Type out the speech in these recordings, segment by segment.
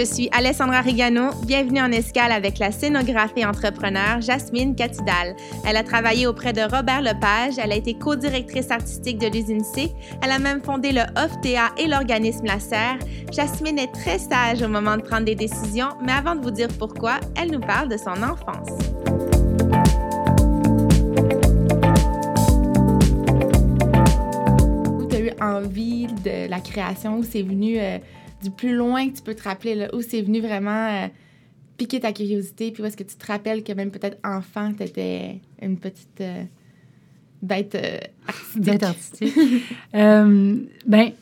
Je suis Alessandra Rigano. Bienvenue en escale avec la scénographe et entrepreneur Jasmine Catidal. Elle a travaillé auprès de Robert Lepage. Elle a été co-directrice artistique de l'usine C. Elle a même fondé le OFTA et l'organisme La Serre. Jasmine est très sage au moment de prendre des décisions, mais avant de vous dire pourquoi, elle nous parle de son enfance. Où eu envie de la création? C'est venu... Euh, du plus loin que tu peux te rappeler, là, où c'est venu vraiment euh, piquer ta curiosité, puis où est-ce que tu te rappelles que même peut-être enfant, tu étais une petite euh, bête euh, artistique. Bête artistique. ben,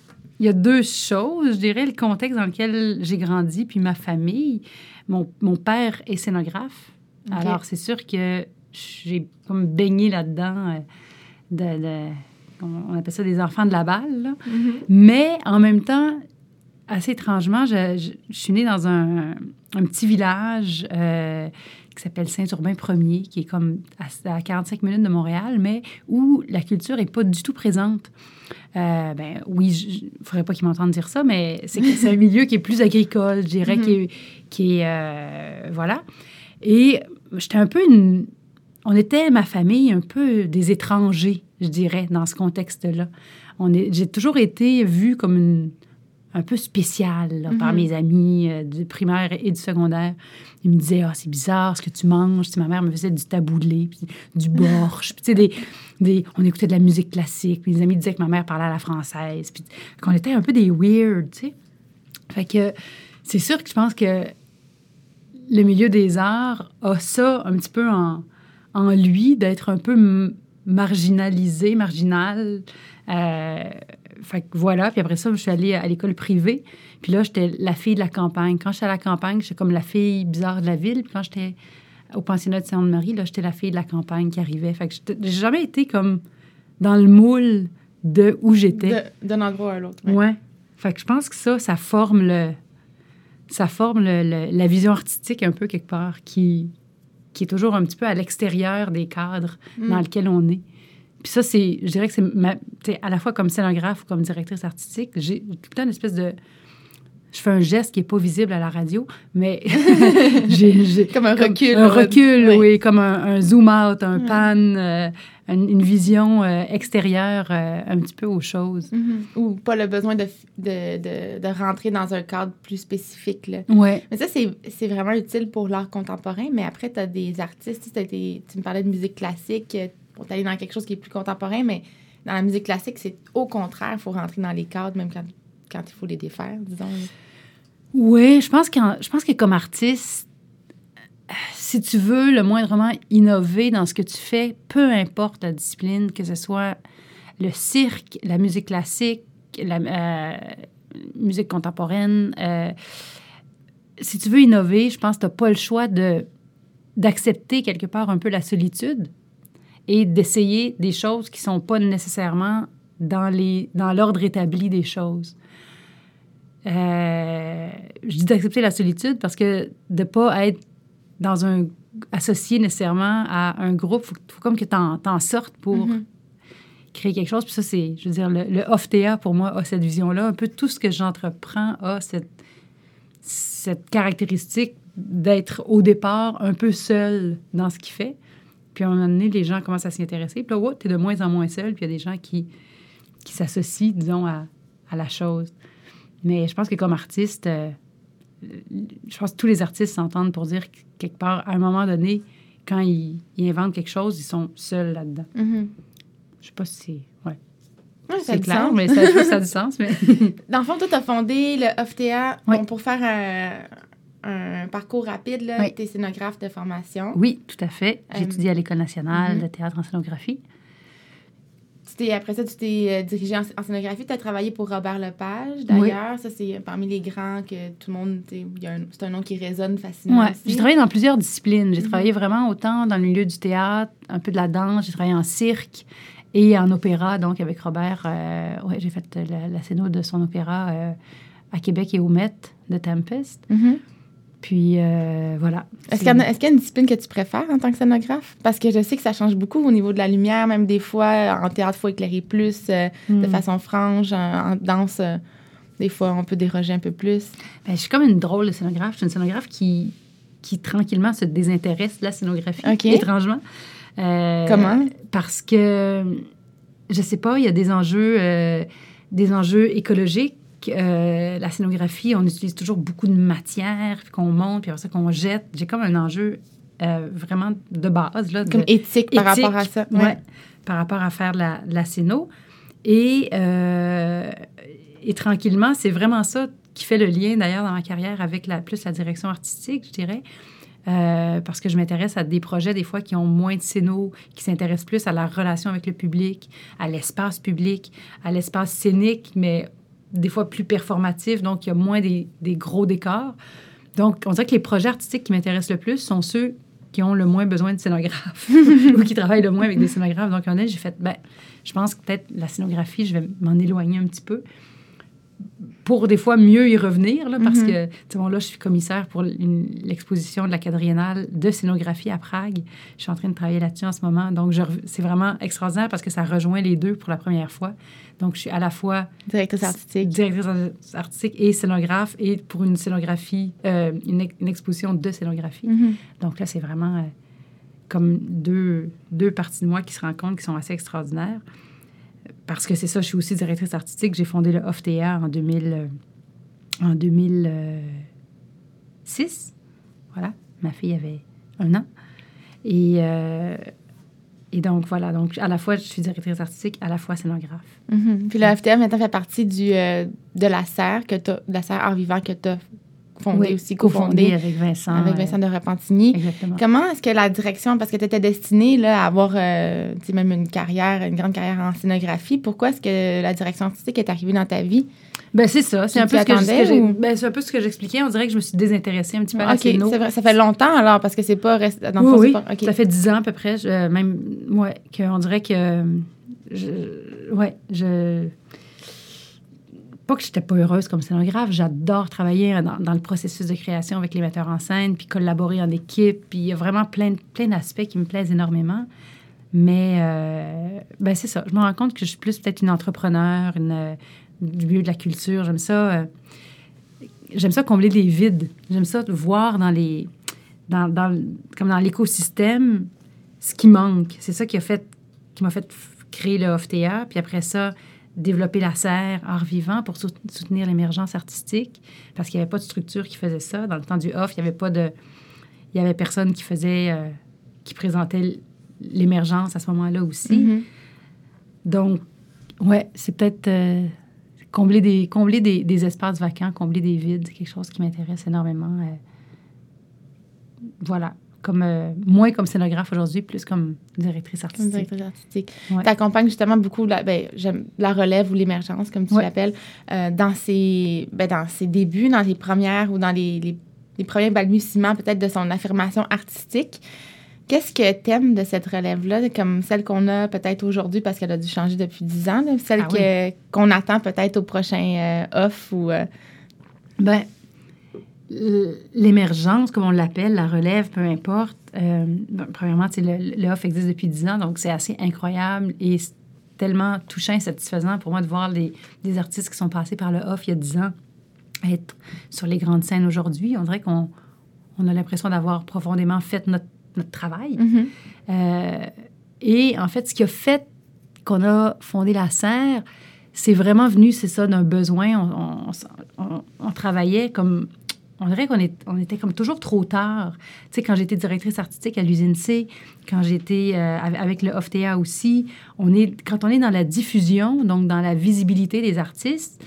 il y a deux choses, je dirais, le contexte dans lequel j'ai grandi, puis ma famille. Mon, mon père est scénographe. Alors, c'est sûr que j'ai comme baigné là-dedans de, on appelle ça des enfants de la balle. Mm-hmm. Mais en même temps, assez étrangement, je, suis née dans un, petit village euh, qui s'appelle Saint-Urbain Ier, qui est comme à, 45 minutes de Montréal, mais où la culture n'est pas du tout présente. Euh, ben, oui, il ne faudrait pas qu'ils m'entendent dire ça, mais c'est un milieu qui est plus agricole, je dirais, qui est... Qui est euh, voilà. Et j'étais un peu une... On était, ma famille, un peu des étrangers, je dirais, dans ce contexte-là. J'ai toujours été vue comme une un peu spécial par mhm. mes amis euh, du primaire et du secondaire. Ils me disaient Ah, c'est bizarre ce que tu manges. ma mère me faisait du taboulé, puis du borsch. puis, des, des, on écoutait de la musique classique. Les amis disaient que ma mère parlait à la française. Puis qu'on était un peu des weird, tu sais. Fait que c'est sûr que je pense que le milieu des arts a ça un petit peu en, en lui, d'être un peu marginalisé, marginal. Euh, fait que voilà. Puis après ça, je suis allée à l'école privée. Puis là, j'étais la fille de la campagne. Quand j'étais à la campagne, j'étais comme la fille bizarre de la ville. Puis quand j'étais au pensionnat de Sainte-Marie, là, j'étais la fille de la campagne qui arrivait. Fait que j'ai jamais été comme dans le moule de où j'étais. D'un endroit à l'autre. Ouais. ouais. Fait que je pense que ça, ça forme le... Ça forme le, la vision artistique un peu quelque part qui, qui est toujours un petit peu à l'extérieur des cadres mm. dans lesquels on est. Puis ça, c'est, je dirais que c'est à la fois comme scénographe ou comme directrice artistique, j'ai tout le une espèce de. Je fais un geste qui n'est pas visible à la radio, mais j'ai. comme un recul. Un recul, oui. comme un, zoom-out, un pan, euh, une, vision euh, extérieure euh, un petit peu aux choses. Mm-hmm. Ou pas le besoin de, de, de, de, rentrer dans un cadre plus spécifique. Là. Ouais. Mais ça, c'est vraiment utile pour l'art contemporain. Mais après, tu as des artistes, tu me parlais de musique classique pour aller dans quelque chose qui est plus contemporain, mais dans la musique classique, c'est au contraire, il faut rentrer dans les cadres, même quand, quand il faut les défaire, disons. Oui, je pense, que, je pense que comme artiste, si tu veux le moindrement innover dans ce que tu fais, peu importe la discipline, que ce soit le cirque, la musique classique, la euh, musique contemporaine, euh, si tu veux innover, je pense que tu n'as pas le choix d'accepter quelque part un peu la solitude et d'essayer des choses qui ne sont pas nécessairement dans, les, dans l'ordre établi des choses. Euh, je dis d'accepter la solitude parce que de ne pas être dans un associé nécessairement à un groupe, il faut, comme que tu en, sortes pour mm-hmm. créer quelque chose. Puis ça, c'est, je veux dire, le, le OFTA, pour moi, a cette vision-là. Un peu tout ce que j'entreprends a cette, cette caractéristique d'être au départ un peu seul dans ce qu'il fait. Puis à un moment donné, les gens commencent à s'y intéresser. Puis là, tu es de moins en moins seul. Puis il y a des gens qui, qui s'associent, disons, à, à, la chose. Mais je pense que comme artiste, euh, je pense que tous les artistes s'entendent pour dire que, quelque part, à un moment donné, quand ils, inventent quelque chose, ils sont seuls là-dedans. Mm-hmm. Je sais pas si c'est... Ouais. c'est clair, mais ça, ça, a du sens. Mais... Dans le fond, toi, tu as fondé le OFTA pour faire un, un parcours rapide, là. Tu es scénographe de formation. Oui, tout à fait. J'ai euh, étudié à l'École nationale mhm. de théâtre en scénographie. après ça, tu t'es euh, dirigé en, scénographie. Tu as travaillé pour Robert Lepage, d'ailleurs. Ça, c'est parmi les grands que tout le monde. C'est un nom qui résonne facilement. Oui, j'ai travaillé dans plusieurs disciplines. J'ai mhm. travaillé vraiment autant dans le milieu du théâtre, un peu de la danse. J'ai travaillé en cirque et en opéra. Donc, avec Robert, euh, ouais, j'ai fait la, la scéno de son opéra à Québec et au Met de Tempest. Mhm. Puis euh, voilà. Est-ce qu'il, y a, une discipline que tu préfères en tant que scénographe? Parce que je sais que ça change beaucoup au niveau de la lumière, même des fois, en théâtre, il faut éclairer plus, euh, de hmm. façon franche, en, danse, euh, Des fois, on peut déroger un peu plus. Ben, je suis comme une drôle de scénographe. Je suis une scénographe qui, qui tranquillement se désintéresse de la scénographie, étrangement. Euh, Comment? Parce que, je sais pas, il y a des enjeux, euh, des enjeux écologiques. Euh, la scénographie, on utilise toujours beaucoup de matière, puis qu'on monte, puis après ça qu'on jette. J'ai comme un enjeu vraiment de base. Là, comme éthique par rapport à ça. Oui, ouais, par rapport à faire la, la scéno. Et, et tranquillement, c'est vraiment ça qui fait le lien d'ailleurs dans ma carrière avec la, plus la direction artistique, je dirais. Euh, parce que je m'intéresse à des projets, des fois, qui ont moins de scénos, qui s'intéressent plus à la relation avec le public, à l'espace public, à l'espace scénique, mais des fois plus performatif, donc il y a moins des, des, gros décors. Donc, on dirait que les projets artistiques qui m'intéressent le plus sont ceux qui ont le moins besoin de scénographes ou qui travaillent le moins avec des scénographes. Donc, en est, j'ai fait, ben, je pense que peut-être la scénographie, je vais m'en éloigner un petit peu pour des fois mieux y revenir, là, parce mm-hmm. que, bon, là, je suis commissaire pour l'exposition de la quadriennale de scénographie à Prague. Je suis en train de travailler là-dessus en ce moment. Donc, c'est vraiment extraordinaire parce que ça rejoint les deux pour la première fois. Donc, je suis à la fois... Directrice artistique. Directrice artistique et scénographe, et pour une scénographie, euh, une, exposition de scénographie. Mm-hmm. Donc là, c'est vraiment euh, comme deux, deux parties de moi qui se rencontrent, qui sont assez extraordinaires parce que c'est ça, je suis aussi directrice artistique. J'ai fondé le OFTA en, 2000, euh, en 2006. Voilà, ma fille avait un an. Et, euh, et donc, voilà, donc à la fois, je suis directrice artistique, à la fois scénographe. Mm-hmm. Puis le OFTA, maintenant, fait partie du, euh, de la serre, que de la serre vivant que tu as fondé aussi, cofondé avec Vincent. Avec Vincent de Repentigny. Exactement. Comment est-ce que la direction, parce que tu étais destinée là, à avoir euh, même une carrière, une grande carrière en scénographie, pourquoi est-ce que la direction artistique est arrivée dans ta vie? Ben c'est ça. C'est un, peu ce que ben, c'est un peu ce que j'expliquais. On dirait que je me suis désintéressée un petit peu à la c'est vrai. Ça fait longtemps alors, parce que c'est pas... Dans oui, oui. ça fait dix ans à peu près. même, ouais, qu'on dirait que... Je, ouais, je pas que j'étais pas heureuse comme scénographe, j'adore travailler dans, le processus de création avec les metteurs en scène, puis collaborer en équipe, puis il y a vraiment plein, plein d'aspects qui me plaisent énormément. Mais euh, ben c'est ça, je me rends compte que je suis plus peut-être une entrepreneur, une, du milieu de la culture. J'aime ça, euh, j'aime ça combler des vides. J'aime ça voir dans les, dans, dans, comme dans l'écosystème ce qui manque. C'est ça qui a fait, qui m'a fait créer le OFTA. Puis après ça, développer la serre art vivant pour soutenir l'émergence artistique parce qu'il n'y avait pas de structure qui faisait ça. Dans le temps du off, il n'y avait pas de... Il y avait personne qui faisait... Euh, qui présentait l'émergence à ce moment-là aussi. Mm-hmm. Donc, ouais, c'est peut-être euh, combler, des, combler des, des, espaces vacants, combler des vides, quelque chose qui m'intéresse énormément. Euh, voilà comme euh, moins comme scénographe aujourd'hui, plus comme directrice artistique. Directrice artistique. Tu accompagnes justement beaucoup la, ben, la relève ou l'émergence, comme tu l'appelles, euh, dans, ses, ben, dans ses débuts, dans les premières ou dans les, les, les premiers balbutiements peut-être de son affirmation artistique. Qu'est-ce que tu aimes de cette relève-là, comme celle qu'on a peut-être aujourd'hui parce qu'elle a dû changer depuis dix ans, celle ah que, qu'on attend peut-être au prochain euh, off ou... Ben, l'émergence, comme on l'appelle, la relève, peu importe. Euh, premièrement, le, le off existe depuis 10 ans, donc c'est assez incroyable et tellement touchant et satisfaisant pour moi de voir les, des artistes qui sont passés par le off il y a 10 ans être sur les grandes scènes aujourd'hui. On dirait qu'on on a l'impression d'avoir profondément fait notre, notre travail. Mm-hmm. Euh, et en fait, ce qui a fait qu'on a fondé la serre, c'est vraiment venu, c'est ça, d'un besoin. On, on, on, travaillait comme on dirait qu'on on était comme toujours trop tard. Tu sais, quand j'étais directrice artistique à l'usine C, quand j'étais euh, avec le OFTA aussi, on est, quand on est dans la diffusion, donc dans la visibilité des artistes,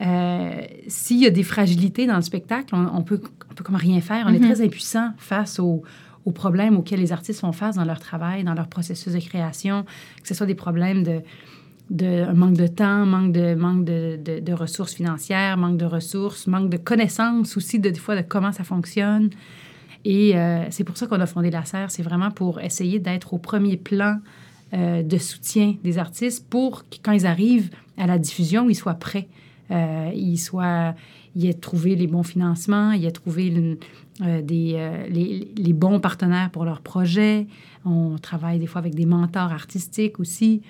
euh, s'il y a des fragilités dans le spectacle, on, peut, on peut comme rien faire. On est mm-hmm. très impuissant face aux, aux problèmes auxquels les artistes font face dans leur travail, dans leur processus de création, que ce soit des problèmes de de manque de temps, manque de, manque de, de, ressources financières, manque de ressources, manque de connaissances aussi de, des fois de comment ça fonctionne. Et euh, c'est pour ça qu'on a fondé la serre. C'est vraiment pour essayer d'être au premier plan euh, de soutien des artistes pour que quand ils arrivent à la diffusion, ils soient prêts. Euh, ils, soient, aient trouvé les bons financements, ils aient trouvé des, les, les, bons partenaires pour leur projet. On travaille des fois avec des mentors artistiques aussi.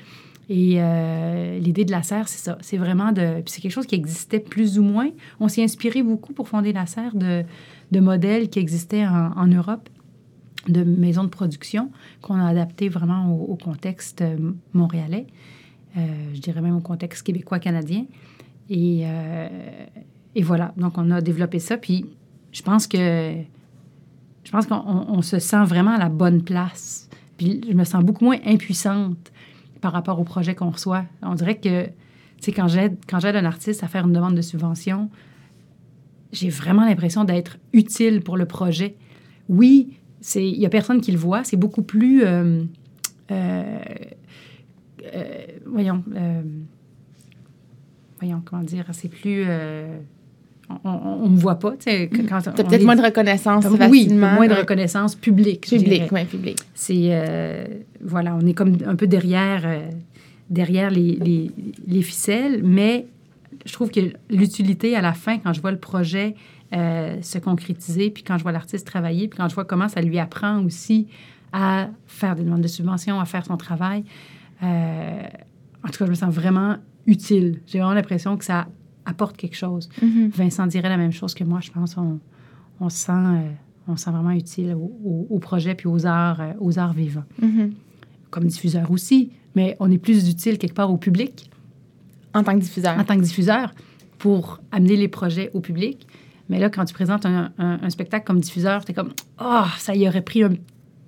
Et euh, l'idée de la serre, c'est ça. C'est vraiment de. Puis c'est quelque chose qui existait plus ou moins. On s'est inspiré beaucoup pour fonder la serre de, modèles qui existaient en, Europe, de maisons de production qu'on a adapté vraiment au, contexte euh, montréalais. Euh, je dirais même au contexte québécois-canadien. Et, et voilà. Donc, on a développé ça. Puis je pense que. Je pense qu'on se sent vraiment à la bonne place. Puis je me sens beaucoup moins impuissante par rapport au projet qu'on reçoit. On dirait que, tu sais, quand j'aide, un artiste à faire une demande de subvention, j'ai vraiment l'impression d'être utile pour le projet. Oui, il n'y a personne qui le voit. C'est beaucoup plus. Euh, euh, euh, voyons. voyons, comment dire. C'est plus on ne me voit pas. Tu as peut-être moins de reconnaissance facilement. Oui, moins de reconnaissance publique. Public, oui, public. C'est, euh, voilà, on est comme un peu derrière, euh, derrière les, les, ficelles, mais je trouve que l'utilité à la fin, quand je vois le projet euh, se concrétiser, puis quand je vois l'artiste travailler, puis quand je vois comment ça lui apprend aussi à faire des demandes de subvention, à faire son travail, en tout cas, je me sens vraiment utile. J'ai vraiment l'impression que ça apporte quelque chose. Mm-hmm. Vincent dirait la même chose que moi. Je pense on, on se sent, euh, on sent vraiment utile au, projet puis aux arts, euh, aux arts vivants. Mm-hmm. Comme diffuseur aussi, mais on est plus utile quelque part au public. En tant que diffuseur. En tant que diffuseur, pour amener les projets au public. Mais là, quand tu présentes un, un, spectacle comme diffuseur, tu es comme Oh, ça y aurait pris un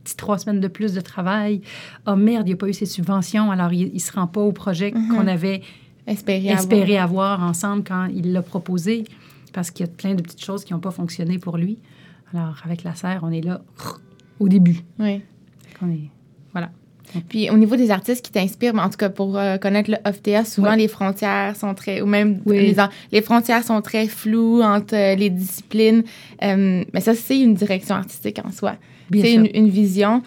petit trois semaines de plus de travail. Oh merde, il n'y a pas eu ces subventions, alors il ne se rend pas au projet mm-hmm. qu'on avait espérer, avoir. ensemble quand il l'a proposé, parce qu'il y a plein de petites choses qui n'ont pas fonctionné pour lui. Alors, avec la serre, on est là au début. Oui. On est, voilà. Puis au niveau des artistes qui t'inspirent, en tout cas pour euh, connaître le OFTA, souvent les frontières sont très, ou même les, les, frontières sont très floues entre euh, les disciplines. Euh, mais ça, c'est une direction artistique en soi. C'est une, une, vision.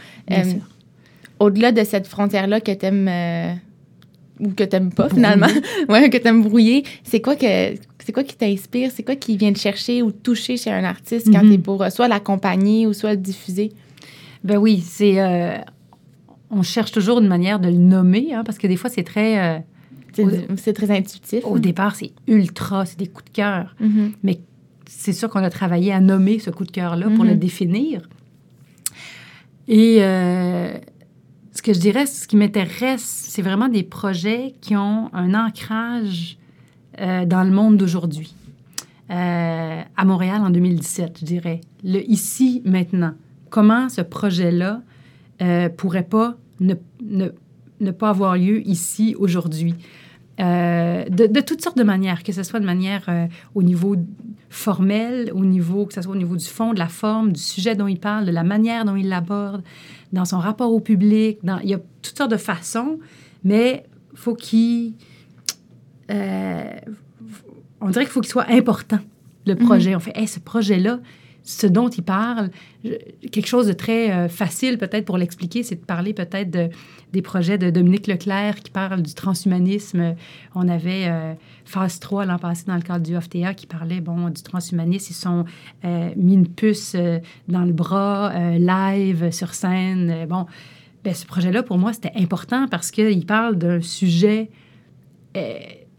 Au-delà de cette frontière-là que tu aimes ou que t'aimes pas finalement, ouais, que t'aimes brouiller, c'est quoi que c'est quoi qui t'inspire, c'est quoi qui vient te chercher ou toucher chez un artiste quand mm t'es pour euh, soit l'accompagner ou soit le diffuser? Ben oui, c'est euh, on cherche toujours une manière de le nommer, hein, parce que des fois c'est très euh, c'est très intuitif. Au départ, c'est ultra, c'est des coups de cœur, mm-hmm. mais c'est sûr qu'on a travaillé à nommer ce coup de cœur là pour le mm-hmm. définir. Et que je dirais, ce qui m'intéresse, c'est vraiment des projets qui ont un ancrage euh, dans le monde d'aujourd'hui. Euh, à Montréal en 2017, je dirais. Le ici, maintenant. Comment ce projet-là euh, pourrait pas ne, pas avoir lieu ici, aujourd'hui? De, de, toutes sortes de manières, que ce soit de manière au niveau formel, au niveau, que ce soit au niveau du fond, de la forme, du sujet dont il parle, de la manière dont il l'aborde, dans son rapport au public. Dans, il y a toutes sortes de façons, mais faut qu'il... Euh, on dirait qu'il faut qu'il soit important, le mhm. projet. On fait, hey, ce projet-là, ce dont il parle, quelque chose de très euh, facile peut-être pour l'expliquer, c'est de parler peut-être de, des projets de Dominique Leclerc qui parle du transhumanisme. On avait euh, Phase 3 l'an passé dans le cadre du OFTA qui parlait bon, du transhumanisme. Ils sont euh, mis une puce dans le bras, live, sur scène. bon, ben, ce projet-là, pour moi, c'était important parce qu'il parle d'un sujet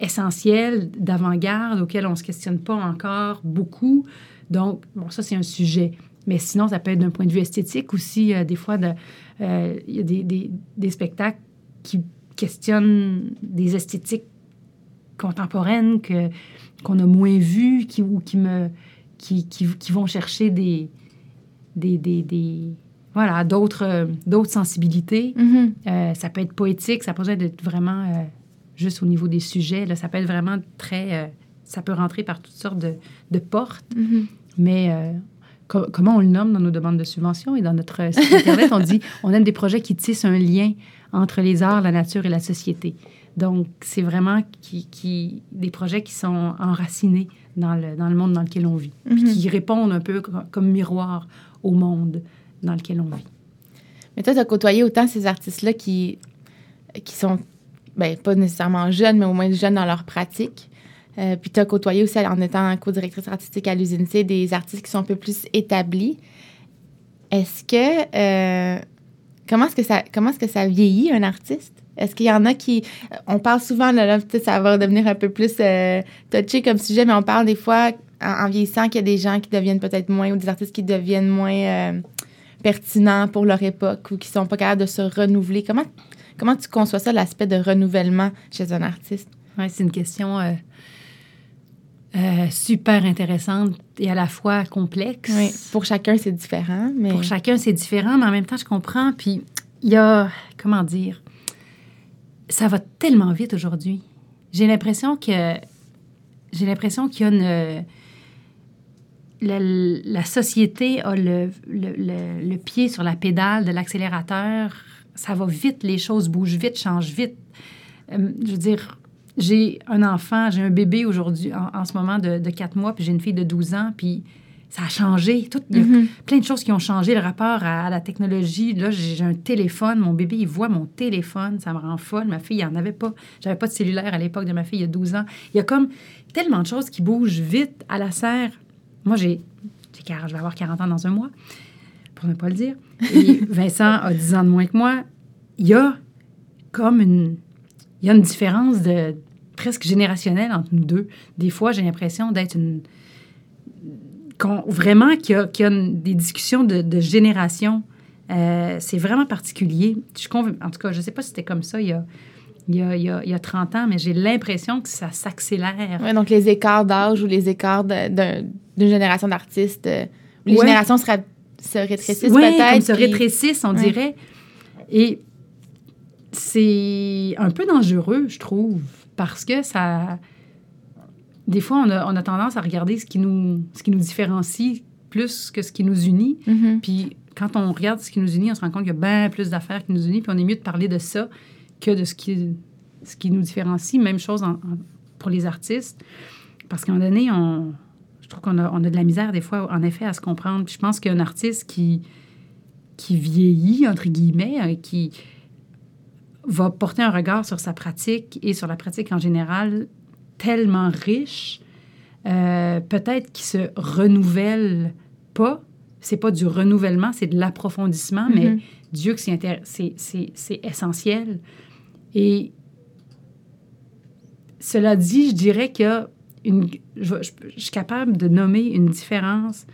essentiel, d'avant-garde, auquel on ne se questionne pas encore beaucoup. Donc, bon, ça, c'est un sujet. Mais sinon, ça peut être d'un point de vue esthétique aussi. Euh, des fois, euh, il y a des, des, des, spectacles qui questionnent des esthétiques contemporaines que, qu'on a moins vues qui, ou qui, me, qui, qui, qui vont chercher des, des, des, des voilà, d'autres, euh, d'autres sensibilités. Mm-hmm. ça peut être poétique, ça peut être vraiment juste au niveau des sujets. Là, ça peut être vraiment très ça peut rentrer par toutes sortes de, de portes, mm-hmm. mais euh, comment on le nomme dans nos demandes de subvention et dans notre site Internet, on dit on aime des projets qui tissent un lien entre les arts, la nature et la société. Donc, c'est vraiment qui, qui, des projets qui sont enracinés dans le, dans le monde dans lequel on vit, mm-hmm. qui répondent un peu comme, miroir au monde dans lequel on vit. Mais toi, tu as côtoyé autant ces artistes-là qui, qui sont, ben, pas nécessairement jeunes, mais au moins jeunes dans leur pratique. Euh, puis tu as côtoyé aussi, en étant co-directrice artistique à l'usine C, des artistes qui sont un peu plus établis. Est-ce que... Euh, comment est-ce que, ça, comment est-ce que ça vieillit, un artiste? Est-ce qu'il y en a qui... On parle souvent, là, ça va devenir un peu plus euh, touché comme sujet, mais on parle des fois, en, vieillissant, qu'il y a des gens qui deviennent peut-être moins, ou des artistes qui deviennent moins euh, pertinents pour leur époque, ou qui sont pas capables de se renouveler. Comment, comment tu conçois ça, l'aspect de renouvellement chez un artiste? Oui, c'est une question... Euh, super intéressante et à la fois complexe. Oui, pour chacun, c'est différent. Mais... Pour chacun, c'est différent, mais en même temps, je comprends. Puis il y a, comment dire, ça va tellement vite aujourd'hui. J'ai l'impression que j'ai l'impression qu'il y a une la, la société a le, le, le, pied sur la pédale de l'accélérateur. Ça va vite, les choses bougent vite, changent vite. Euh, je veux dire, j'ai un enfant, j'ai un bébé aujourd'hui, en, en, ce moment de, de 4 mois, puis j'ai une fille de 12 ans, puis ça a changé. Tout, il y a mm-hmm. plein de choses qui ont changé, le rapport à, la technologie. Là, j'ai un téléphone. Mon bébé, il voit mon téléphone. Ça me rend folle. Ma fille, il en avait pas. J'avais pas de cellulaire à l'époque de ma fille, il y a 12 ans. Il y a comme tellement de choses qui bougent vite à la serre. Moi, j'ai... Je vais avoir 40 ans dans un mois, pour ne pas le dire. Et Vincent a 10 ans de moins que moi. Il y a comme une... Il y a une différence de presque générationnelle entre nous deux. Des fois, j'ai l'impression d'être une vraiment qu'il y, a, des discussions de, génération. Euh, c'est vraiment particulier. Je, en tout cas, je ne sais pas si c'était comme ça il y a, il y a, il y a, 30 ans, mais j'ai l'impression que ça s'accélère. Oui, donc les écarts d'âge ou les écarts d'une génération d'artistes, euh, les générations se rétrécissent peut-être. se rétrécissent, on dirait. Et c'est un peu dangereux, je trouve, parce que ça des fois, on a, tendance à regarder ce qui, nous, ce qui nous différencie plus que ce qui nous unit. Mm-hmm. Puis quand on regarde ce qui nous unit, on se rend compte qu'il y a bien plus d'affaires qui nous unissent. Puis on est mieux de parler de ça que de ce qui, ce qui nous différencie. Même chose pour les artistes. Parce qu'à un moment donné, on, je trouve qu'on a, on a de la misère des fois, en effet, à se comprendre. Puis je pense qu'un artiste qui, qui vieillit, entre guillemets, euh, qui va porter un regard sur sa pratique et sur la pratique en général tellement riche, euh, peut-être qu'il se renouvelle pas. C'est pas du renouvellement, c'est de l'approfondissement, mais mm-hmm. Dieu que c'est essentiel. Et cela dit, je dirais qu'il y a une, je, suis capable de nommer une différence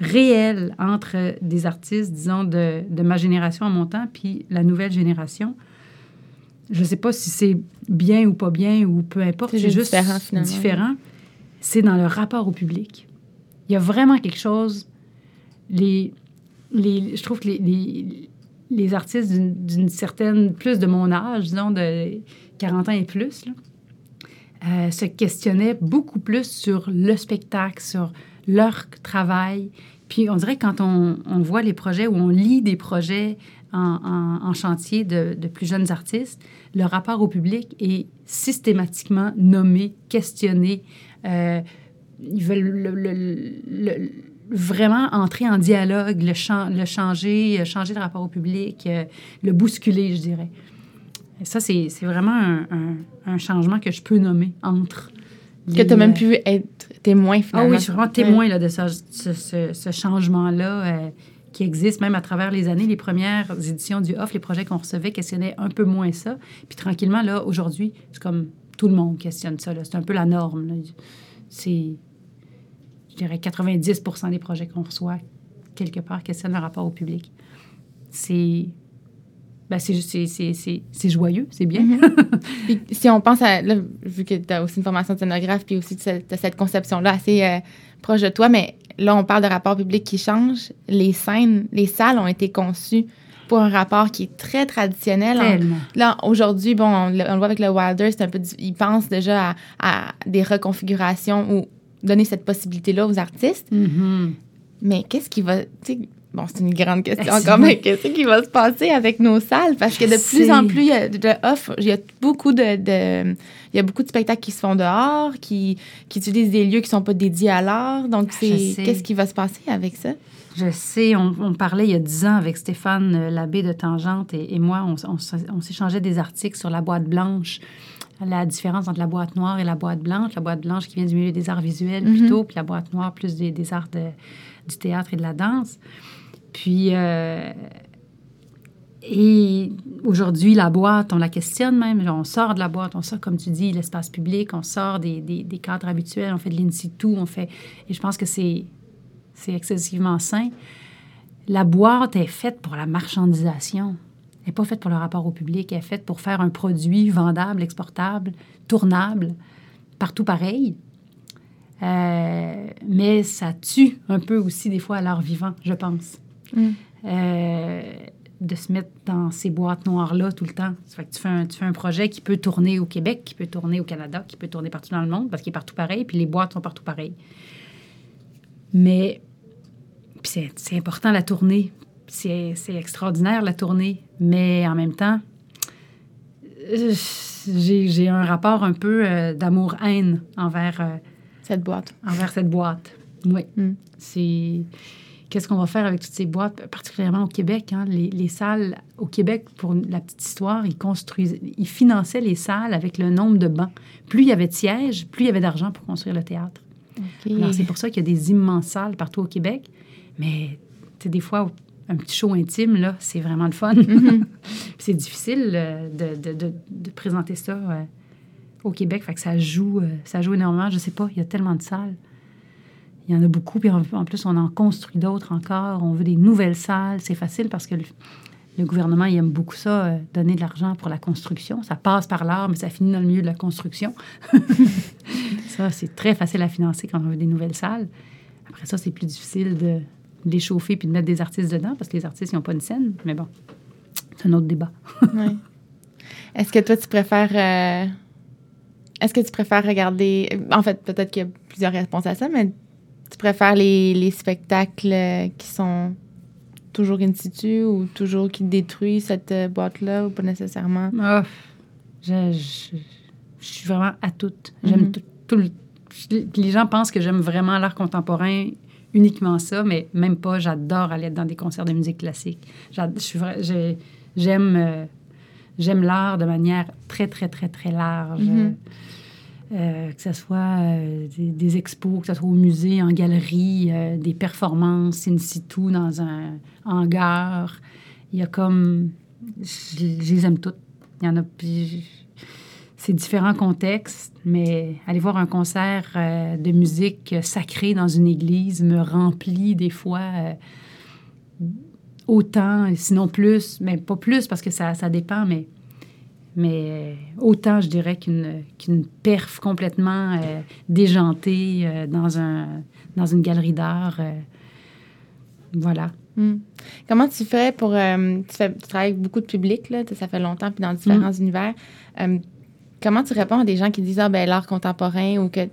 réelle entre des artistes, disons, de, de ma génération en montant, puis la nouvelle génération je ne sais pas si c'est bien ou pas bien ou peu importe, c'est juste différent, C'est dans le rapport au public. Il y a vraiment quelque chose. Les, les, je trouve que les, les, les artistes d'une certaine, plus de mon âge, disons de 40 ans et plus, euh, se questionnaient beaucoup plus sur le spectacle, sur leur travail. Puis on dirait quand on, on voit les projets ou on lit des projets en, chantier de, plus jeunes artistes, le rapport au public est systématiquement nommé, questionné. Euh, ils veulent vraiment entrer en dialogue, le, changer, changer le rapport au public, euh, le bousculer, je dirais. ça, c'est vraiment un, un, changement que je peux nommer entre... Que tu as même pu être témoin, finalement. Ah oui, je suis vraiment témoin là, de ce, ce, ce changement-là. Euh, qui existe même à travers les années. Les premières éditions du Off, les projets qu'on recevait questionnaient un peu moins ça. Puis tranquillement, là, aujourd'hui, c'est comme tout le monde questionne ça. C'est un peu la norme. C'est, je dirais, 90% des projets qu'on reçoit, quelque part, questionnent le rapport au public. C'est ben c'est joyeux, c'est bien. Mm-hmm. si on pense à, là, vu que tu as aussi une formation de scénographe, puis aussi cette, cette conception-là assez euh, proche de toi, mais là, on parle de rapport public qui change. Les scènes, les salles ont été conçues pour un rapport qui est très traditionnel. là, aujourd'hui, bon, on, le voit avec le Wilder, c'est un peu, ils pensent déjà à, des reconfigurations ou donner cette possibilité-là aux artistes. Mm-hmm. Mais qu'est-ce qui va, Bon, c'est une grande question encore, mais qu'est-ce qui va se passer avec nos salles? Parce que de plus en plus, il y a de off, il y a beaucoup de, il y a beaucoup de spectacles qui se font dehors, qui, qui utilisent des lieux qui ne sont pas dédiés à l'art. Donc, c'est qu'est-ce qui va se passer avec ça? Je sais, on, parlait il y a dix ans avec Stéphane euh, Labbé de Tangente et, moi, on, on, s'échangeait des articles sur la boîte blanche la différence entre la boîte noire et la boîte blanche. La boîte blanche qui vient du milieu des arts visuels mm-hmm. plutôt, puis la boîte noire plus des, des arts de, du théâtre et de la danse. Puis, euh, et aujourd'hui, la boîte, on la questionne même. On sort de la boîte, on sort, comme tu dis, l'espace public, on sort des, des, cadres habituels, on fait de l'in situ, on fait... Et je pense que c'est, c'est excessivement sain. La boîte est faite pour la marchandisation. Elle n'est pas faite pour le rapport au public. Elle est faite pour faire un produit vendable, exportable, tournable, partout pareil. Euh, mais ça tue un peu aussi des fois à l'art vivant, je pense. Mm. Euh, de se mettre dans ces boîtes noires-là tout le temps. Ça fait que tu fais, un, tu fais un projet qui peut tourner au Québec, qui peut tourner au Canada, qui peut tourner partout dans le monde, parce qu'il est partout pareil, puis les boîtes sont partout pareilles. Mais c'est important la tournée. C'est extraordinaire la tournée. Mais en même temps, euh, j'ai un rapport un peu euh, d'amour-haine envers... Euh, cette boîte. Envers cette boîte. Oui. Mm. C'est qu'est-ce qu'on va faire avec toutes ces boîtes, particulièrement au Québec. Hein? Les, salles au Québec, pour la petite histoire, ils construisaient, ils finançaient les salles avec le nombre de bancs. Plus il y avait de sièges, plus il y avait d'argent pour construire le théâtre. Alors c'est pour ça qu'il y a des immenses salles partout au Québec. Mais des fois, un petit show intime, là, c'est vraiment le fun. Mm-hmm. c'est difficile euh, de, de, de, présenter ça euh, au Québec. Fait que ça joue, euh, ça joue énormément. Je sais pas, il y a tellement de salles. Il y en a beaucoup, puis en, plus, on en construit d'autres encore. On veut des nouvelles salles. C'est facile parce que le, gouvernement, il aime beaucoup ça, euh, donner de l'argent pour la construction. Ça passe par l'art, mais ça finit dans le milieu de la construction. ça, c'est très facile à financer quand on veut des nouvelles salles. Après ça, c'est plus difficile de les chauffer puis de mettre des artistes dedans parce que les artistes, ils n'ont pas une scène. Mais bon, c'est un autre débat. Est-ce que toi, tu préfères... Euh, est-ce que tu préfères regarder... En fait, peut-être qu'il y a plusieurs réponses à ça, mais tu préfères les, les spectacles euh, qui sont toujours in situ ou toujours qui détruisent cette euh, boîte-là ou pas nécessairement? Oh, je, je, suis vraiment à toutes. J'aime mm-hmm. tout, Les gens pensent que j'aime vraiment l'art contemporain, uniquement ça, mais même pas. J'adore aller dans des concerts de musique classique. J'aime euh, j'aime l'art de manière très, très, très, très large. Mm-hmm. Euh, que ce soit euh, des, expos, que ce soit au musée, en galerie, euh, des performances in situ dans un hangar. Il y a comme... Je, les aime toutes. Il y en a... C'est différents contextes, mais aller voir un concert de musique sacrée dans une église me remplit des fois autant, sinon plus, mais pas plus parce que ça, ça dépend, mais mais autant, je dirais, qu'une qu'une perf complètement euh, déjantée euh, dans, un, dans une galerie d'art. Euh, voilà. Hmm. Comment tu fais pour... Tu, fais, tu, travailles avec beaucoup de public, là, ça fait longtemps, puis dans différents hmm. univers. comment tu réponds à des gens qui disent, ah, ben l'art contemporain ou que,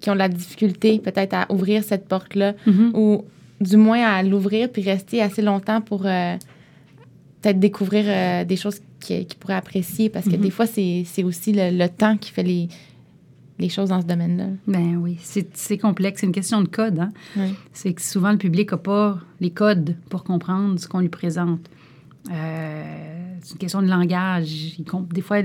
qui ont de la difficulté peut-être à ouvrir cette porte-là? Mm-hmm. ou du moins à l'ouvrir puis rester assez longtemps pour peut-être découvrir des choses qui, pourraient apprécier parce que des mhm. fois, c'est aussi le, temps qui fait les, les choses dans ce domaine-là. Ben oui, c'est complexe. C'est une question de code. Hein? C'est que souvent, le public n'a pas les codes pour comprendre ce qu'on lui présente. Euh, c'est une question de langage. des fois,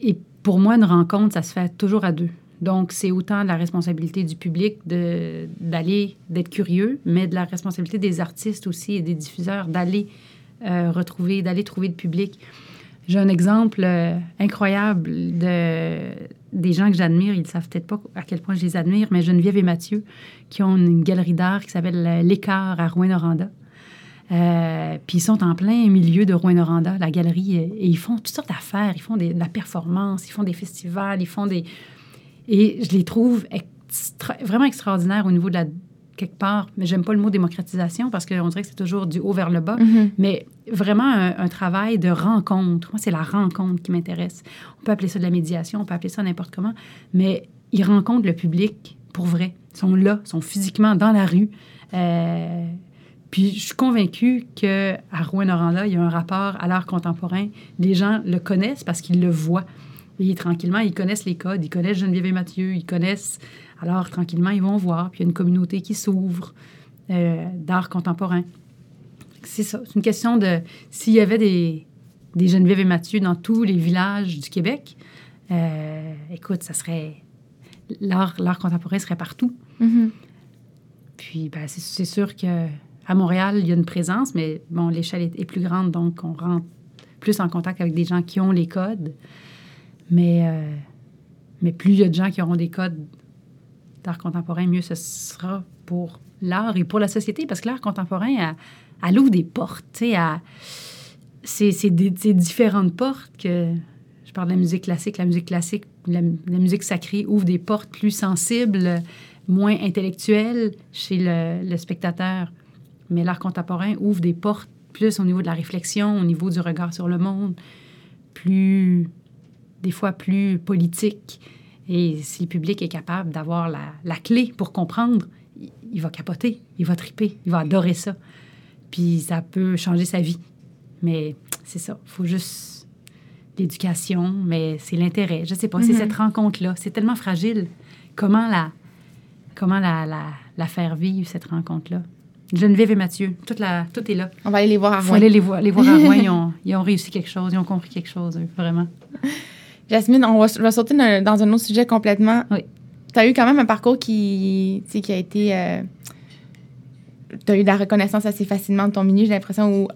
et pour moi, une rencontre, ça se fait toujours à deux. Donc, c'est autant de la responsabilité du public d'aller, d'être curieux, mais de la responsabilité des artistes aussi et des diffuseurs d'aller euh, retrouver, d'aller trouver le public. J'ai un exemple euh, incroyable de, des gens que j'admire. Ils ne savent peut-être pas à quel point je les admire, mais Geneviève et Mathieu, qui ont une galerie d'art qui s'appelle euh, L'Écart à Rouen-Noranda. puis ils sont en plein milieu de Rouen-Noranda, la galerie, et, ils font toutes sortes d'affaires. Ils font de la performance, ils font des festivals, ils font des... Et je les trouve vraiment extraordinaires au niveau de la quelque part, mais j'aime pas le mot démocratisation parce qu'on dirait que c'est toujours du haut vers le bas, mm-hmm. mais vraiment un, travail de rencontre. Moi, c'est la rencontre qui m'intéresse. On peut appeler ça de la médiation, on peut appeler ça n'importe comment, mais ils rencontrent le public pour vrai. Ils sont là, ils sont physiquement dans la rue. Euh, puis je suis convaincue qu'à Rouen-Noranda, il y a un rapport à l'art contemporain. Les gens le connaissent parce qu'ils le voient. Et tranquillement, ils connaissent les codes, ils connaissent Geneviève et Mathieu, ils connaissent alors, tranquillement, ils vont voir, puis il y a une communauté qui s'ouvre euh, d'art contemporain. C'est ça. C'est une question de s'il y avait des, des Geneviève et Mathieu dans tous les villages du Québec, euh, écoute, ça serait. L'art, contemporain serait partout. Mm-hmm. Puis, ben, c'est, sûr que à Montréal, il y a une présence, mais bon, l'échelle est, plus grande, donc on rentre plus en contact avec des gens qui ont les codes. Mais, euh, mais plus il y a de gens qui auront des codes d'art contemporain, mieux ce sera pour l'art et pour la société, parce que l'art contemporain, elle, ouvre des portes, c'est, différentes portes que... Je parle de la musique classique. La musique classique, la, musique sacrée ouvre des portes plus sensibles, moins intellectuelles chez le, le spectateur. Mais l'art contemporain ouvre des portes plus au niveau de la réflexion, au niveau du regard sur le monde, plus, des fois plus politique. Et si le public est capable d'avoir la, la, clé pour comprendre, il, va capoter, il va triper, il va adorer ça. Puis ça peut changer sa vie. Mais c'est ça, il faut juste l'éducation, mais c'est l'intérêt. Je sais pas, c'est mm-hmm. cette rencontre-là. C'est tellement fragile. Comment la, comment la, la, la faire vivre, cette rencontre-là? Geneviève et Mathieu, toute la, tout est là. On va aller les voir à Rouen. aller les voir, les voir à Rouen. Ils ont, ils ont, réussi quelque chose, ils ont compris quelque chose, vraiment. Jasmine, on va, sauter dans un autre sujet complètement. Oui. Tu as eu quand même un parcours qui, qui a été. Euh, tu as eu de la reconnaissance assez facilement de ton milieu, j'ai l'impression, où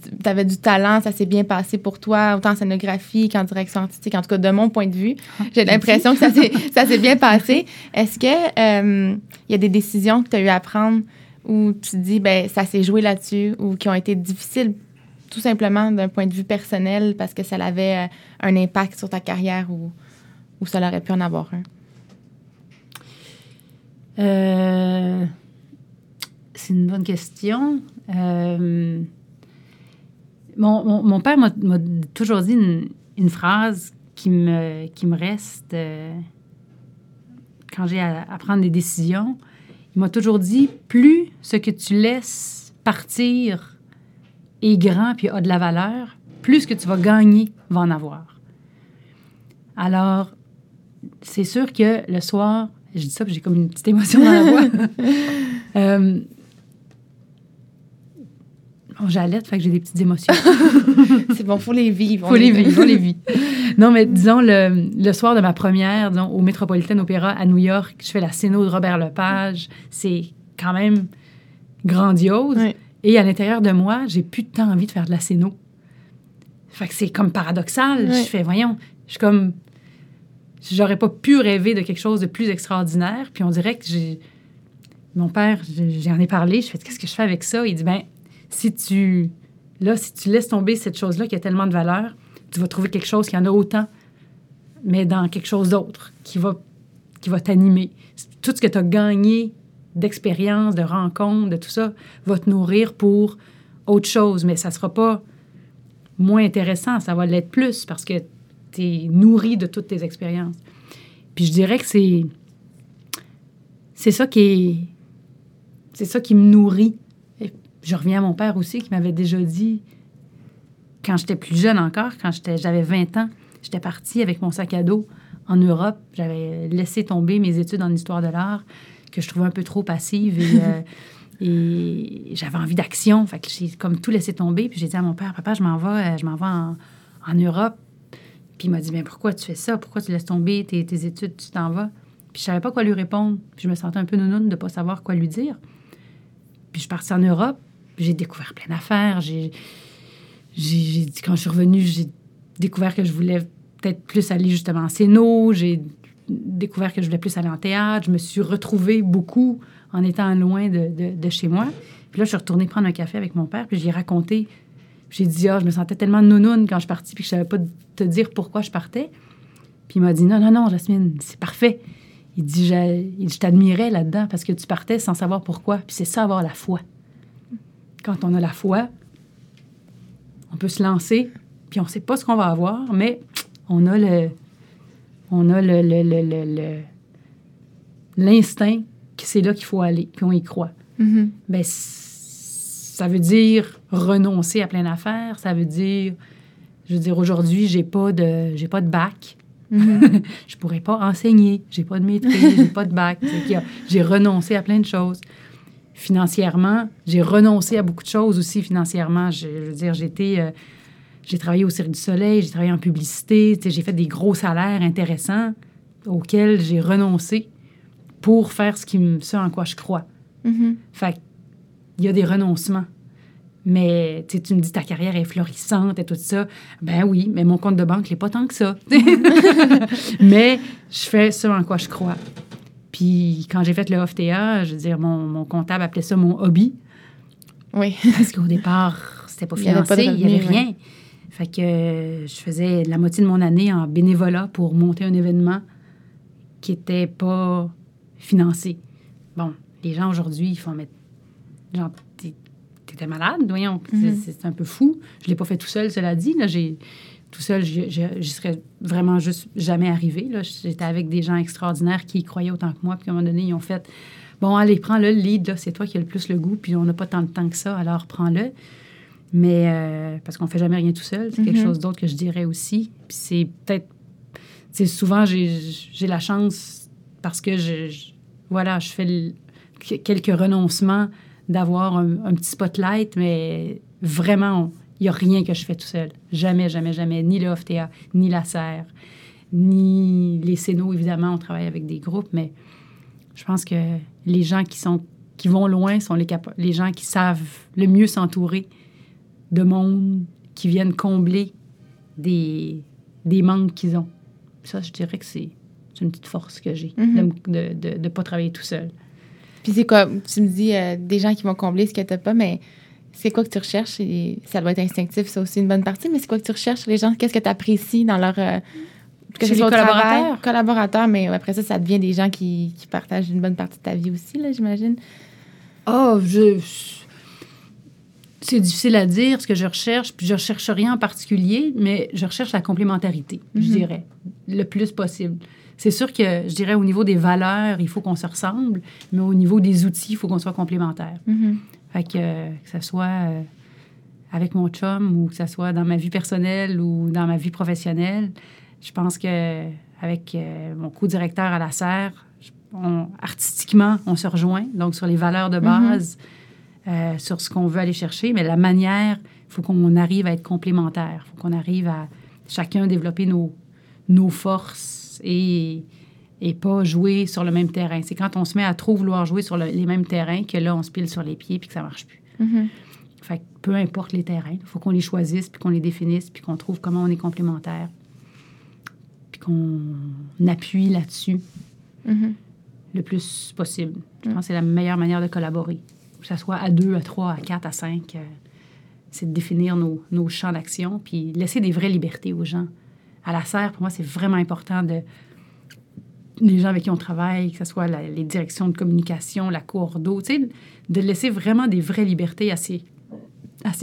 tu avais du talent, ça s'est bien passé pour toi, autant en scénographie qu'en direction artistique, en tout cas de mon point de vue. Ah, j'ai l'impression que ça s'est bien passé. Est-ce qu'il euh, il y a des décisions que tu as eu à prendre où tu te dis, ben ça s'est joué là-dessus, ou qui ont été difficiles tout simplement d'un point de vue personnel parce que ça avait euh, un impact sur ta carrière ou, ou ça aurait pu en avoir un? Euh, c'est une bonne question. Euh, mon, mon, père m'a toujours dit une, phrase qui me, qui me reste quand j'ai à, prendre des décisions. Il m'a toujours dit, plus ce que tu laisses partir est grand puis a de la valeur, plus que tu vas gagner va en avoir. Alors, c'est sûr que le soir, je dis ça, j'ai comme une petite émotion dans la voix. euh, J'allais, fait que j'ai des petites émotions. c'est bon, faut les vivre. Faut les vivre, faut les vivre. Non, mais disons, le, le, soir de ma première, disons, au Metropolitan Opera à New York, je fais la scéno de Robert Lepage. C'est quand même grandiose. Et à l'intérieur de moi, j'ai plus de temps envie de faire de la scéno. Fait que c'est comme paradoxal. Je fais, voyons, je suis comme... J'aurais pas pu rêver de quelque chose de plus extraordinaire. Puis on dirait que j'ai... Mon père, j'en ai parlé, je fais, qu'est-ce que je fais avec ça? Il dit, ben si tu... Là, si tu laisses tomber cette chose-là qui a tellement de valeur, tu vas trouver quelque chose qui en a autant, mais dans quelque chose d'autre, qui va, qui va t'animer. Tout ce que tu as gagné d'expérience, de rencontres, de tout ça, va te nourrir pour autre chose, mais ça ne sera pas moins intéressant, ça va l'être plus parce que tu es nourri de toutes tes expériences. Puis je dirais que c'est c'est ça qui est c'est ça qui me nourrit. Et je reviens à mon père aussi qui m'avait déjà dit quand j'étais plus jeune encore, quand j'avais 20 ans, j'étais partie avec mon sac à dos en Europe. J'avais laissé tomber mes études en histoire de l'art que je trouvais un peu trop passive et, euh, et j'avais envie d'action. Fait que j'ai comme tout laissé tomber. Puis j'ai dit à mon père, papa, je m'en vais, euh, je m'en vais en, en, Europe. Puis il m'a dit, mais pourquoi tu fais ça? Pourquoi tu laisses tomber tes, tes études, tu t'en vas? Puis je savais pas quoi lui répondre. Puis je me sentais un peu nounoune de pas savoir quoi lui dire. Puis je suis partie en Europe. J'ai découvert plein d'affaires. J'ai, j'ai, quand je suis revenue, j'ai découvert que je voulais peut-être plus aller justement en scéno. J'ai découvert que je voulais plus aller en théâtre. Je me suis retrouvée beaucoup en étant loin de, de, chez moi. Puis là, je suis retournée prendre un café avec mon père, puis j'ai raconté. J'ai dit, ah, je me sentais tellement nounoune quand je suis partie, puis je savais pas te dire pourquoi je partais. Puis il m'a dit, non, non, non, Jasmine, c'est parfait. Il dit, je, t'admirais là-dedans parce que tu partais sans savoir pourquoi. Puis c'est ça, avoir la foi. Quand on a la foi, on peut se lancer, puis on sait pas ce qu'on va avoir, mais on a le, on a le, le, l'instinct que c'est là qu'il faut aller, puis on y croit. Ben, ça veut dire renoncer à plein d'affaires, ça veut dire, je veux dire, aujourd'hui, j'ai pas de, j'ai pas de bac. Mm-hmm. je pourrais pas enseigner, j'ai pas de maîtrise, j'ai pas de bac. J'ai renoncé à plein de choses. Financièrement, j'ai renoncé à beaucoup de choses aussi financièrement. Je, veux dire, j'étais euh, j'ai travaillé au Cirque du Soleil, j'ai travaillé en publicité, j'ai fait des gros salaires intéressants auxquels j'ai renoncé pour faire ce, qui me, ce en quoi je crois. Mm-hmm. Fait il y a des renoncements. Mais tu me dis ta carrière est florissante et tout ça. Ben oui, mais mon compte de banque n'est pas tant que ça. mais je fais ce en quoi je crois. Puis quand j'ai fait le OFTA, je veux dire, mon, mon comptable appelait ça mon hobby. Oui. Parce qu'au départ, c'était pas financé, il n'y avait, rien. Fait que je faisais la moitié de mon année en bénévolat pour monter un événement qui n'était pas financé. Bon, les gens aujourd'hui, ils font mettre. Genre, t'étais malade, voyons. Mm-hmm. C'est un peu fou. Je l'ai pas fait tout seul, cela dit. Là, j'ai tout seul, j'y serais vraiment juste jamais arrivé. J'étais avec des gens extraordinaires qui y croyaient autant que moi. Puis à un moment donné, ils ont fait Bon, allez, prends-le, le lead, c'est toi qui as le plus le goût, puis on n'a pas tant de temps que ça, alors prends-le. Mais euh, parce qu'on fait jamais rien tout seul, c'est quelque mm-hmm. chose d'autre que je dirais aussi. Puis c'est peut-être. C'est souvent, j'ai la chance parce que je, voilà, je fais quelques renoncements d'avoir un, petit spotlight, mais vraiment, il n'y a rien que je fais tout seul. Jamais, jamais, jamais. Ni le OFTA, ni la serre, ni les Cénos, évidemment, on travaille avec des groupes, mais je pense que les gens qui, sont, qui vont loin sont les, les gens qui savent le mieux s'entourer de monde, qui viennent combler des, des manques qu'ils ont. Ça, je dirais que c'est une petite force que j'ai mm-hmm. de ne pas travailler tout seul. Puis c'est quoi, tu me dis euh, des gens qui vont combler ce que tu n'as pas, mais c'est quoi que tu recherches? Et ça doit être instinctif, ça aussi, une bonne partie, mais c'est quoi que tu recherches les gens? Qu'est-ce que tu apprécies dans leur. Euh, que ce soit collaborateurs? collaborateurs, mais après ça, ça devient des gens qui, qui partagent une bonne partie de ta vie aussi, là, j'imagine. Oh, je. C'est difficile à dire ce que je recherche, puis je recherche rien en particulier, mais je recherche la complémentarité, je mhm. dirais, le plus possible. C'est sûr que, je dirais, au niveau des valeurs, il faut qu'on se ressemble, mais au niveau des outils, il faut qu'on soit complémentaires. Mhm. Fait que, que ce soit euh, avec mon chum ou que ce soit dans ma vie personnelle ou dans ma vie professionnelle, je pense que avec euh, mon co-directeur à la serre, artistiquement, on se rejoint, donc sur les valeurs de base, mhm. Euh, sur ce qu'on veut aller chercher, mais la manière, il faut qu'on arrive à être complémentaires, il faut qu'on arrive à chacun développer nos, nos forces et, et pas jouer sur le même terrain. C'est quand on se met à trop vouloir jouer sur les mêmes terrains que là, on se pile sur les pieds puis que ça marche plus. Mhm. Fait peu importe les terrains, il faut qu'on les choisisse puis qu'on les définisse puis qu'on trouve comment on est complémentaires qu'on appuie là-dessus mm-hmm. le plus possible. Je pense que c'est la meilleure manière de collaborer. Que ce soit à deux, à trois, à quatre, à cinq, euh, c'est de définir nos, champs d'action puis laisser des vraies libertés aux gens. À la serre, pour moi, c'est vraiment important de les gens avec qui on travaille, que ce soit les directions de communication, la cour d'eau, de laisser vraiment des vraies libertés à ces,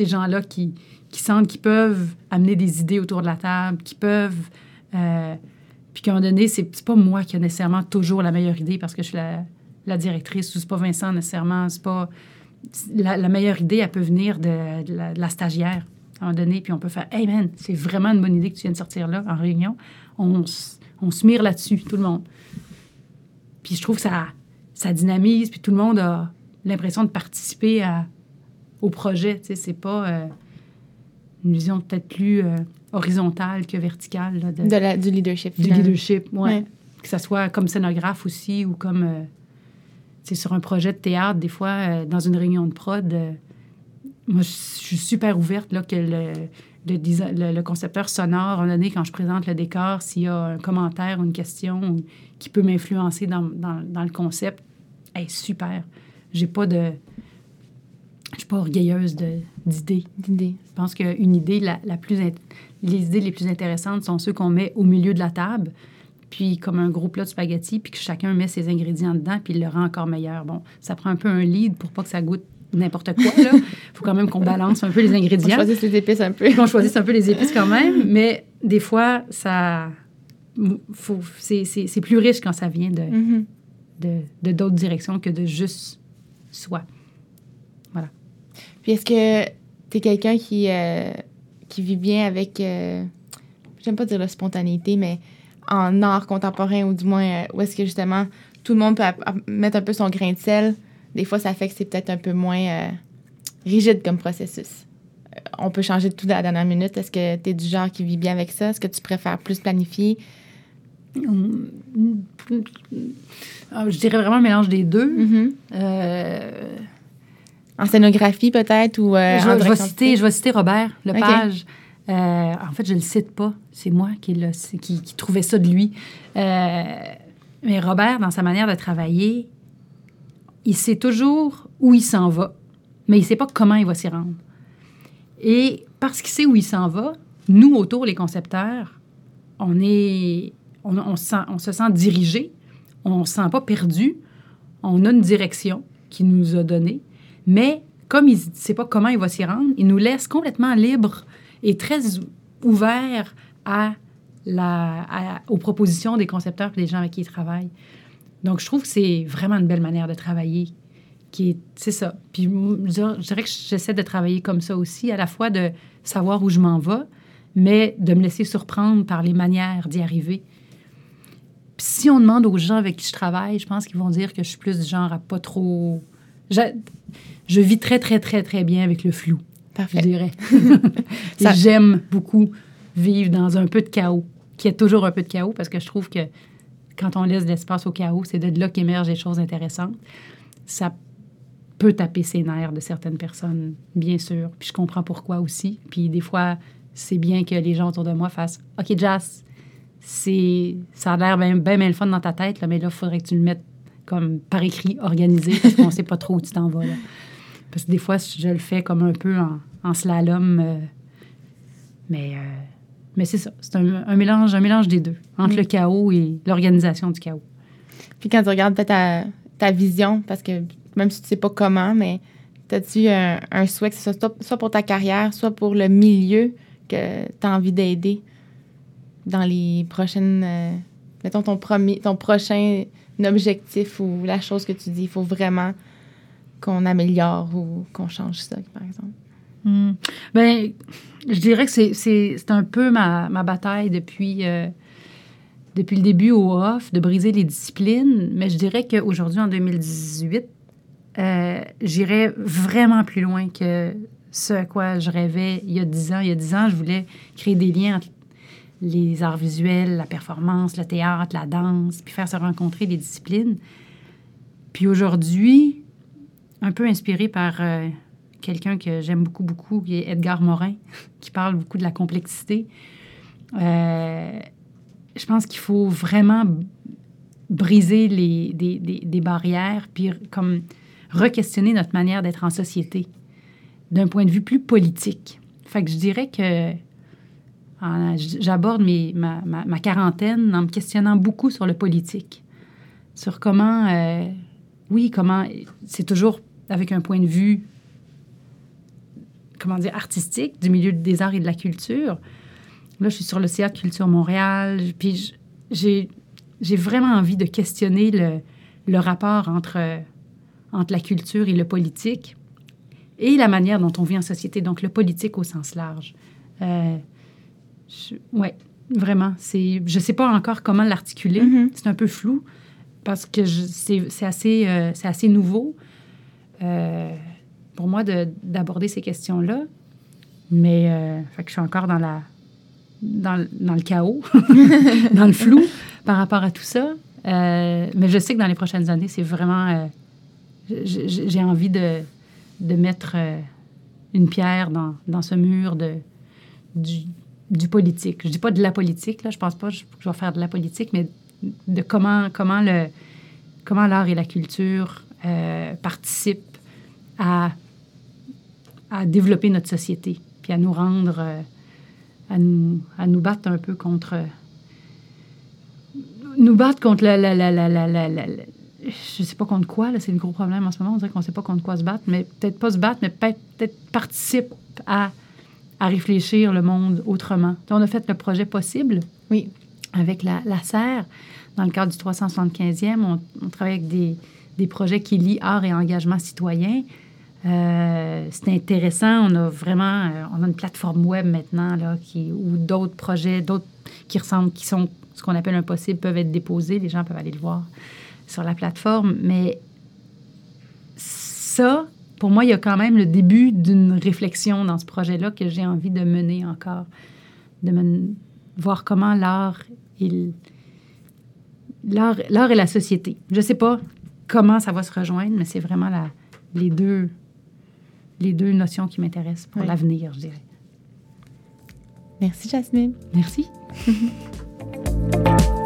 gens-là qui, qui sentent qu'ils peuvent amener des idées autour de la table, qui peuvent euh, puis qu'à un moment donné, c'est pas moi qui ai nécessairement toujours la meilleure idée parce que je suis la, directrice ou c'est pas Vincent nécessairement. C'est pas. La, meilleure idée, elle peut venir de, la, stagiaire à un moment donné, puis on peut faire Hey man, c'est vraiment une bonne idée que tu viens de sortir là en réunion. On, on se mire là-dessus, tout le monde. Puis je trouve que ça, ça dynamise, puis tout le monde a l'impression de participer à, au projet. Tu sais, c'est pas euh, une vision peut-être plus. Euh, horizontale que verticale. Là, de, la, du leadership. Du leadership, oui. Ouais. Que ce soit comme scénographe aussi ou comme. euh, sur un projet de théâtre, des fois, euh, dans une réunion de prod, euh, moi, je suis super ouverte là, que le, le, le, concepteur sonore, un donné, quand je présente le décor, s'il y a un commentaire ou une question qui peut m'influencer dans, dans, dans, le concept, hey, super. J'ai pas de. Je suis pas orgueilleuse d'idées. D'idées. Je pense qu'une idée, la, la plus les idées les plus intéressantes sont ceux qu'on met au milieu de la table, puis comme un gros plat de spaghettis, puis que chacun met ses ingrédients dedans, puis il le rend encore meilleur. Bon, ça prend un peu un lead pour pas que ça goûte n'importe quoi. Il faut quand même qu'on balance un peu les ingrédients. On choisisse les épices un peu. On choisisse un peu les épices quand même, mais des fois, ça... C'est plus riche quand ça vient mm-hmm. de de d'autres directions que de juste soi. Voilà. Puis est-ce que tu es quelqu'un qui... Euh, qui vit bien avec, euh, j'aime pas dire la spontanéité, mais en art contemporain, ou du moins, euh, où est-ce que justement tout le monde peut mettre un peu son grain de sel, des fois, ça fait que c'est peut-être un peu moins euh, rigide comme processus. on peut changer de tout à la dernière minute. Est-ce que tu es du genre qui vit bien avec ça? Est-ce que tu préfères plus planifier? Je dirais vraiment un mélange des deux. Mm-hmm. En scénographie, peut-être, ou euh, je, vais citer, je vais citer Robert Lepage. Euh, en fait, je ne le cite pas. C'est moi qui, qui, qui, trouvais ça de lui. Euh, mais Robert, dans sa manière de travailler, il sait toujours où il s'en va, mais il ne sait pas comment il va s'y rendre. Et parce qu'il sait où il s'en va, nous, autour, les concepteurs, on, est, on, se sent dirigé, on ne se sent pas perdu, on a une direction qu'il nous a donnée, mais comme il ne sait pas comment il va s'y rendre, il nous laisse complètement libre et très ouvert aux propositions des concepteurs et des gens avec qui ils travaillent. Donc, je trouve que c'est vraiment une belle manière de travailler. C'est ça. Puis, je dirais que j'essaie de travailler comme ça aussi, à la fois de savoir où je m'en vais, mais de me laisser surprendre par les manières d'y arriver. Puis si on demande aux gens avec qui je travaille, je pense qu'ils vont dire que je suis plus du genre à pas trop. Je vis très, très, très, très bien avec le flou. Parfait. Je dirais. J'aime beaucoup vivre dans un peu de chaos, qui est toujours un peu de chaos, parce que je trouve que quand on laisse de l'espace au chaos, c'est de là qu'émergent des choses intéressantes. Ça peut taper ses nerfs de certaines personnes, bien sûr. Puis je comprends pourquoi aussi. Puis des fois, c'est bien que les gens autour de moi fassent OK, Jazz, c'est ça a l'air bien, bien, le fun dans ta tête, là, mais là, il faudrait que tu le mettes comme par écrit, organisé, parce qu'on ne sait pas trop où tu t'en vas. Là. Parce que des fois, je le fais comme un peu en, slalom. Euh, mais, euh, mais c'est ça. C'est un, mélange, un mélange des deux, entre le chaos et l'organisation du chaos. Puis quand tu regardes ta, ta vision, parce que même si tu ne sais pas comment, mais as-tu un, un, souhait que ce soit soit pour ta carrière, soit pour le milieu que tu as envie d'aider dans les prochaines. Euh, mettons ton, premier, ton prochain objectif ou la chose que tu dis, il faut vraiment qu'on améliore ou qu'on change ça, par exemple? Hmm. Bien, je dirais que c'est un peu ma, ma bataille depuis, euh, depuis le début au off, de briser les disciplines. Mais je dirais qu'aujourd'hui, en 2018, euh, j'irais vraiment plus loin que ce à quoi je rêvais il y a dix ans. Il y a dix ans, je voulais créer des liens entre les arts visuels, la performance, le théâtre, la danse, puis faire se rencontrer des disciplines. Puis aujourd'hui, un peu inspiré par euh, quelqu'un que j'aime beaucoup, beaucoup, qui est Edgar Morin, qui parle beaucoup de la complexité. Euh, je pense qu'il faut vraiment briser les, des, des, barrières, puis comme re-questionner notre manière d'être en société d'un point de vue plus politique. Fait que je dirais que j'aborde ma, ma, ma, quarantaine en me questionnant beaucoup sur le politique, sur comment, euh, oui, comment, c'est toujours avec un point de vue, comment dire, artistique, du milieu des arts et de la culture. Là, je suis sur le Théâtre Culture Montréal, puis j'ai, j'ai vraiment envie de questionner le, le rapport entre, entre la culture et le politique et la manière dont on vit en société, donc le politique au sens large. Euh, oui, vraiment. C'est, je ne sais pas encore comment l'articuler. Mm-hmm. C'est un peu flou parce que c'est, c'est, assez, euh, c'est assez nouveau. Euh, pour moi d'aborder ces questions-là. Mais euh, fait que je suis encore dans, la, dans, dans le chaos, dans le flou par rapport à tout ça. Euh, mais je sais que dans les prochaines années, c'est vraiment... j'ai envie de, de mettre une pierre dans, dans ce mur de, du, politique. Je dis pas de la politique, là, je pense pas que je, je vais faire de la politique, mais de comment, comment, le, comment l'art et la culture participent à, à développer notre société, puis à nous rendre, euh, à, nous, à nous battre un peu contre. Nous battre contre la. la, la, la, la, la je sais pas contre quoi, là, c'est le gros problème en ce moment. On dirait qu'on sait pas contre quoi se battre, mais peut-être pas se battre, mais peut-être participe à, à réfléchir le monde autrement. on a fait le projet possible. Oui. Avec la, la serre. Dans le cadre du 375e, on, on travaille avec des, des projets qui lient art et engagement citoyen. Euh, c'est intéressant. On a vraiment euh, on a une plateforme web maintenant là, où d'autres projets, d'autres qui ressemblent, qui sont ce qu'on appelle impossible, peuvent être déposés. Les gens peuvent aller le voir sur la plateforme. Mais ça, pour moi, il y a quand même le début d'une réflexion dans ce projet-là que j'ai envie de mener encore, de voir comment l'art et l'art et la société. Je ne sais pas comment ça va se rejoindre, mais c'est vraiment les, deux, les deux notions qui m'intéressent pour l'avenir, je dirais. Merci, Jasmine. Merci.